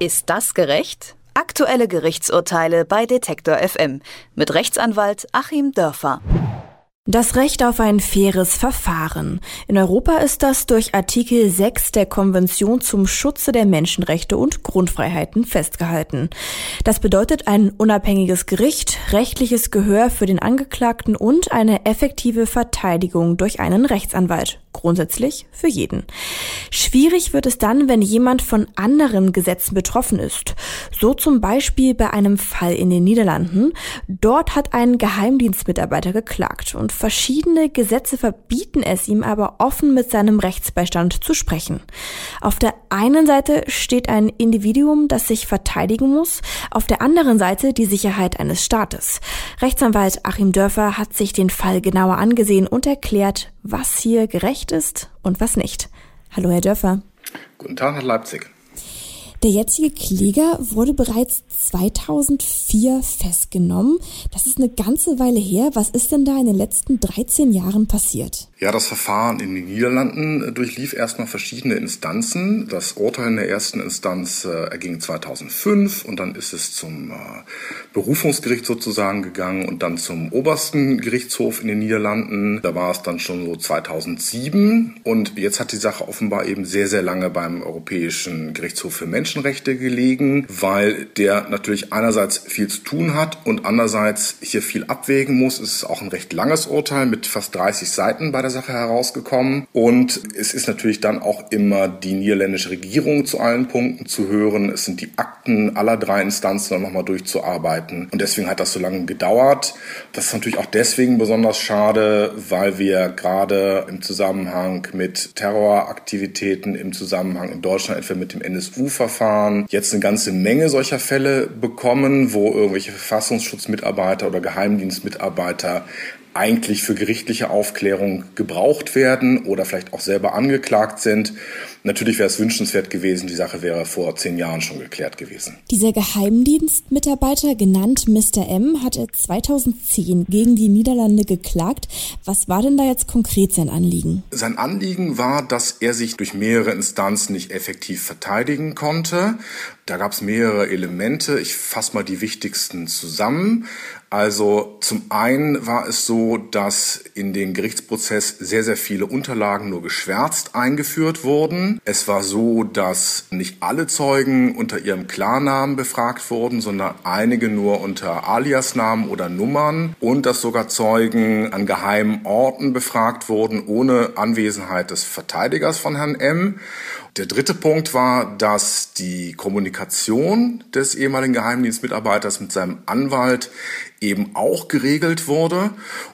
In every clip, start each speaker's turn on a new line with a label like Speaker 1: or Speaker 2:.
Speaker 1: Ist das gerecht? Aktuelle Gerichtsurteile bei Detektor FM mit Rechtsanwalt Achim Dörfer.
Speaker 2: Das Recht auf ein faires Verfahren. In Europa ist das durch Artikel 6 der Konvention zum Schutze der Menschenrechte und Grundfreiheiten festgehalten. Das bedeutet ein unabhängiges Gericht, rechtliches Gehör für den Angeklagten und eine effektive Verteidigung durch einen Rechtsanwalt. Grundsätzlich für jeden. Schwierig wird es dann, wenn jemand von anderen Gesetzen betroffen ist. So zum Beispiel bei einem Fall in den Niederlanden. Dort hat ein Geheimdienstmitarbeiter geklagt und verschiedene Gesetze verbieten es ihm aber offen mit seinem Rechtsbeistand zu sprechen. Auf der einen Seite steht ein Individuum, das sich verteidigen muss, auf der anderen Seite die Sicherheit eines Staates. Rechtsanwalt Achim Dörfer hat sich den Fall genauer angesehen und erklärt, was hier gerecht ist und was nicht. Hallo, Herr Dörfer.
Speaker 3: Guten Tag nach Leipzig.
Speaker 2: Der jetzige Kläger wurde bereits 2004 festgenommen. Das ist eine ganze Weile her. Was ist denn da in den letzten 13 Jahren passiert?
Speaker 3: Ja, das Verfahren in den Niederlanden durchlief erstmal verschiedene Instanzen. Das Urteil in der ersten Instanz äh, erging 2005 und dann ist es zum äh, Berufungsgericht sozusagen gegangen und dann zum obersten Gerichtshof in den Niederlanden. Da war es dann schon so 2007 und jetzt hat die Sache offenbar eben sehr, sehr lange beim Europäischen Gerichtshof für Menschen Menschenrechte gelegen, weil der natürlich einerseits viel zu tun hat und andererseits hier viel abwägen muss. Es ist auch ein recht langes Urteil mit fast 30 Seiten bei der Sache herausgekommen. Und es ist natürlich dann auch immer die niederländische Regierung zu allen Punkten zu hören. Es sind die Akten aller drei Instanzen dann nochmal durchzuarbeiten. Und deswegen hat das so lange gedauert. Das ist natürlich auch deswegen besonders schade, weil wir gerade im Zusammenhang mit Terroraktivitäten, im Zusammenhang in Deutschland etwa mit dem NSU-Verfahren, Verfahren jetzt eine ganze Menge solcher Fälle bekommen, wo irgendwelche Verfassungsschutzmitarbeiter oder Geheimdienstmitarbeiter eigentlich für gerichtliche Aufklärung gebraucht werden oder vielleicht auch selber angeklagt sind. Natürlich wäre es wünschenswert gewesen, die Sache wäre vor zehn Jahren schon geklärt gewesen.
Speaker 2: Dieser Geheimdienstmitarbeiter, genannt Mr. M, hatte 2010 gegen die Niederlande geklagt. Was war denn da jetzt konkret sein Anliegen?
Speaker 3: Sein Anliegen war, dass er sich durch mehrere Instanzen nicht effektiv verteidigen konnte. Da gab es mehrere Elemente. Ich fasse mal die wichtigsten zusammen. Also zum einen war es so, dass in den Gerichtsprozess sehr, sehr viele Unterlagen nur geschwärzt eingeführt wurden. Es war so, dass nicht alle Zeugen unter ihrem Klarnamen befragt wurden, sondern einige nur unter Aliasnamen oder Nummern und dass sogar Zeugen an geheimen Orten befragt wurden, ohne Anwesenheit des Verteidigers von Herrn M. Der dritte Punkt war, dass die Kommunikation des ehemaligen Geheimdienstmitarbeiters mit seinem Anwalt eben auch geregelt wurde.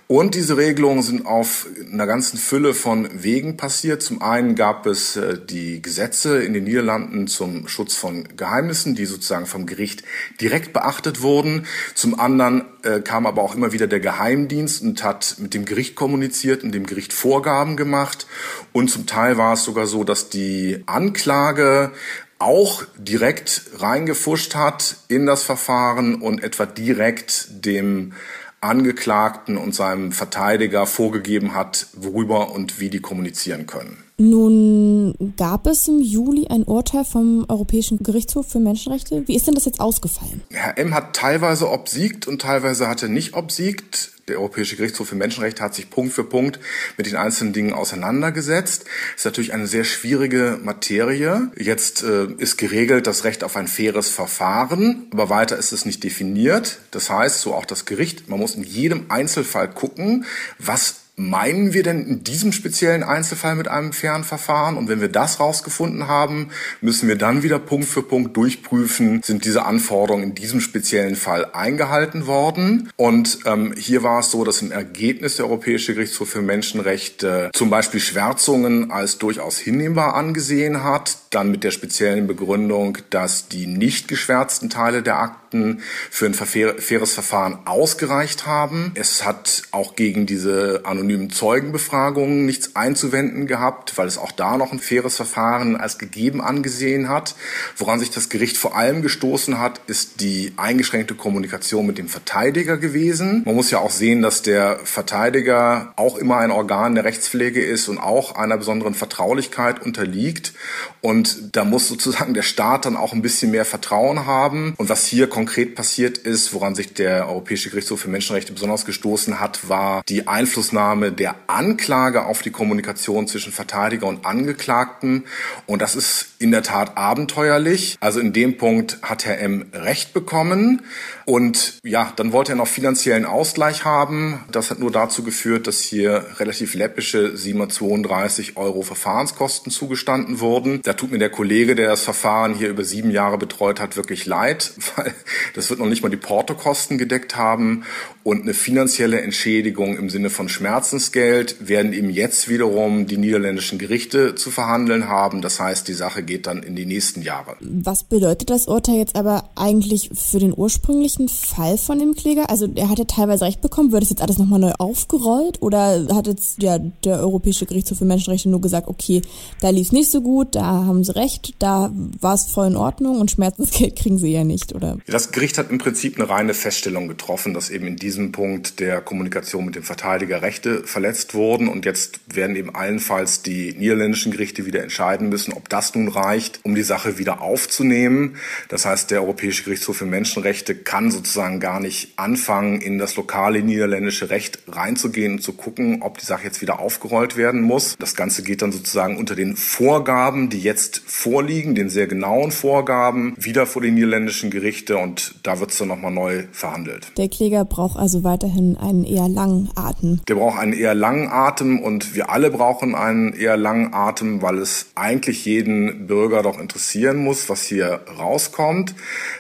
Speaker 3: Und diese Regelungen sind auf einer ganzen Fülle von Wegen passiert. Zum einen gab es äh, die Gesetze in den Niederlanden zum Schutz von Geheimnissen, die sozusagen vom Gericht direkt beachtet wurden. Zum anderen äh, kam aber auch immer wieder der Geheimdienst und hat mit dem Gericht kommuniziert und dem Gericht Vorgaben gemacht. Und zum Teil war es sogar so, dass die Anklage auch direkt reingefuscht hat in das Verfahren und etwa direkt dem Angeklagten und seinem Verteidiger vorgegeben hat, worüber und wie die kommunizieren können.
Speaker 2: Nun gab es im Juli ein Urteil vom Europäischen Gerichtshof für Menschenrechte. Wie ist denn das jetzt ausgefallen?
Speaker 3: Herr M. hat teilweise obsiegt und teilweise hat er nicht obsiegt. Der Europäische Gerichtshof für Menschenrechte hat sich Punkt für Punkt mit den einzelnen Dingen auseinandergesetzt. Ist natürlich eine sehr schwierige Materie. Jetzt äh, ist geregelt das Recht auf ein faires Verfahren, aber weiter ist es nicht definiert. Das heißt, so auch das Gericht, man muss in jedem Einzelfall gucken, was meinen wir denn in diesem speziellen Einzelfall mit einem fairen Verfahren? Und wenn wir das rausgefunden haben, müssen wir dann wieder Punkt für Punkt durchprüfen, sind diese Anforderungen in diesem speziellen Fall eingehalten worden? Und ähm, hier war es so, dass im Ergebnis der Europäische Gerichtshof für Menschenrechte zum Beispiel Schwärzungen als durchaus hinnehmbar angesehen hat, dann mit der speziellen Begründung, dass die nicht geschwärzten Teile der Akten Gutachten für ein faires Verfahren ausgereicht haben. Es hat auch gegen diese anonymen Zeugenbefragungen nichts einzuwenden gehabt, weil es auch da noch ein faires Verfahren als gegeben angesehen hat. Woran sich das Gericht vor allem gestoßen hat, ist die eingeschränkte Kommunikation mit dem Verteidiger gewesen. Man muss ja auch sehen, dass der Verteidiger auch immer ein Organ der Rechtspflege ist und auch einer besonderen Vertraulichkeit unterliegt. Und da muss sozusagen der Staat dann auch ein bisschen mehr Vertrauen haben. Und was hier konkret passiert ist, woran sich der Europäische Gerichtshof für Menschenrechte besonders gestoßen hat, war die Einflussnahme der Anklage auf die Kommunikation zwischen Verteidiger und Angeklagten. Und das ist in der Tat abenteuerlich. Also in dem Punkt hat Herr M. Recht bekommen. Und ja, dann wollte er noch finanziellen Ausgleich haben. Das hat nur dazu geführt, dass hier relativ läppische 732 Euro Verfahrenskosten zugestanden wurden. Da tut mir der Kollege, der das Verfahren hier über sieben Jahre betreut hat, wirklich leid, weil das wird noch nicht mal die Portokosten gedeckt haben. Und eine finanzielle Entschädigung im Sinne von Schmerzensgeld werden eben jetzt wiederum die niederländischen Gerichte zu verhandeln haben. Das heißt, die Sache geht dann in die nächsten Jahre.
Speaker 2: Was bedeutet das Urteil jetzt aber eigentlich für den ursprünglichen Fall von dem Kläger? Also er hatte teilweise recht bekommen. Wird es jetzt alles nochmal neu aufgerollt? Oder hat jetzt ja, der Europäische Gerichtshof für Menschenrechte nur gesagt, okay, da lief es nicht so gut, da haben sie recht, da war es voll in Ordnung und Schmerzensgeld kriegen sie ja nicht, oder?
Speaker 3: Das Gericht hat im Prinzip eine reine Feststellung getroffen, dass eben in diesem diesem Punkt der Kommunikation mit dem Verteidiger Rechte verletzt wurden. Und jetzt werden eben allenfalls die niederländischen Gerichte wieder entscheiden müssen, ob das nun reicht, um die Sache wieder aufzunehmen. Das heißt, der Europäische Gerichtshof für Menschenrechte kann sozusagen gar nicht anfangen, in das lokale niederländische Recht reinzugehen und zu gucken, ob die Sache jetzt wieder aufgerollt werden muss. Das Ganze geht dann sozusagen unter den Vorgaben, die jetzt vorliegen, den sehr genauen Vorgaben, wieder vor die niederländischen Gerichte und da wird es dann nochmal neu verhandelt.
Speaker 2: Der Kläger braucht also weiterhin einen eher langen Atem.
Speaker 3: Der braucht einen eher langen Atem und wir alle brauchen einen eher langen Atem, weil es eigentlich jeden Bürger doch interessieren muss, was hier rauskommt.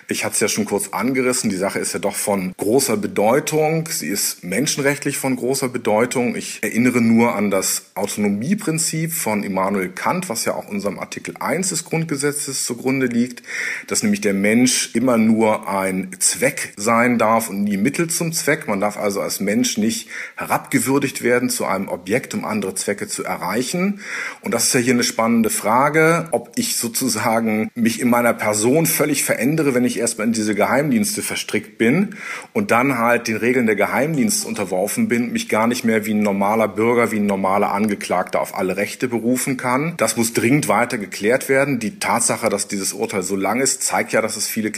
Speaker 3: Ich hatte es ja schon kurz angerissen. Die Sache ist ja doch von großer Bedeutung. Sie ist menschenrechtlich von großer Bedeutung. Ich erinnere nur an das Autonomieprinzip von Immanuel Kant, was ja auch unserem Artikel 1 des Grundgesetzes zugrunde liegt, dass nämlich der Mensch immer nur ein Zweck sein darf und nie Mittel zum Zweck. Man darf also als Mensch nicht herabgewürdigt werden zu einem Objekt, um andere Zwecke zu erreichen. Und das ist ja hier eine spannende Frage, ob ich sozusagen mich in meiner Person völlig verändere, wenn ich erstmal in diese Geheimdienste verstrickt bin und dann halt den Regeln der Geheimdienste unterworfen bin, mich gar nicht mehr wie ein normaler Bürger, wie ein normaler Angeklagter auf alle Rechte berufen kann. Das muss dringend weiter geklärt werden. Die Tatsache, dass dieses Urteil so lang ist, zeigt ja, dass es viele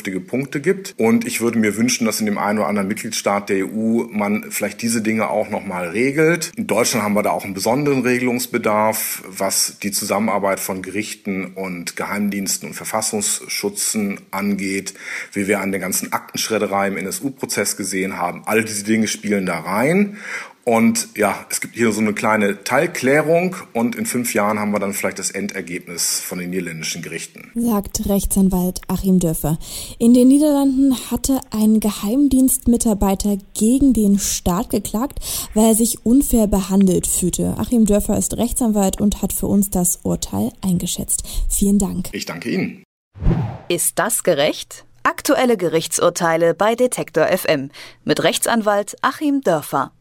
Speaker 3: klärungsbedürftige Punkte gibt. Und ich würde mir wünschen, dass in dem einen oder anderen Mitgliedstaat der EU man vielleicht diese Dinge auch nochmal regelt. In Deutschland haben wir da auch einen besonderen Regelungsbedarf, was die Zusammenarbeit von Gerichten und Geheimdiensten und Verfassungsschützen angeht, wie wir an der ganzen Aktenschredderei im NSU-Prozess gesehen haben. All diese Dinge spielen da rein. Und ja, es gibt hier so eine kleine Teilklärung und in fünf Jahren haben wir dann vielleicht das Endergebnis von den niederländischen Gerichten.
Speaker 2: Sagt Rechtsanwalt Achim Dörfer. In den Niederlanden hatte ein Geheimdienstmitarbeiter gegen den Staat geklagt, weil er sich unfair behandelt fühlte. Achim Dörfer ist Rechtsanwalt und hat für uns das Urteil eingeschätzt. Vielen Dank.
Speaker 3: Ich danke Ihnen.
Speaker 1: Ist das gerecht? Aktuelle Gerichtsurteile bei Detektor FM mit Rechtsanwalt Achim Dörfer.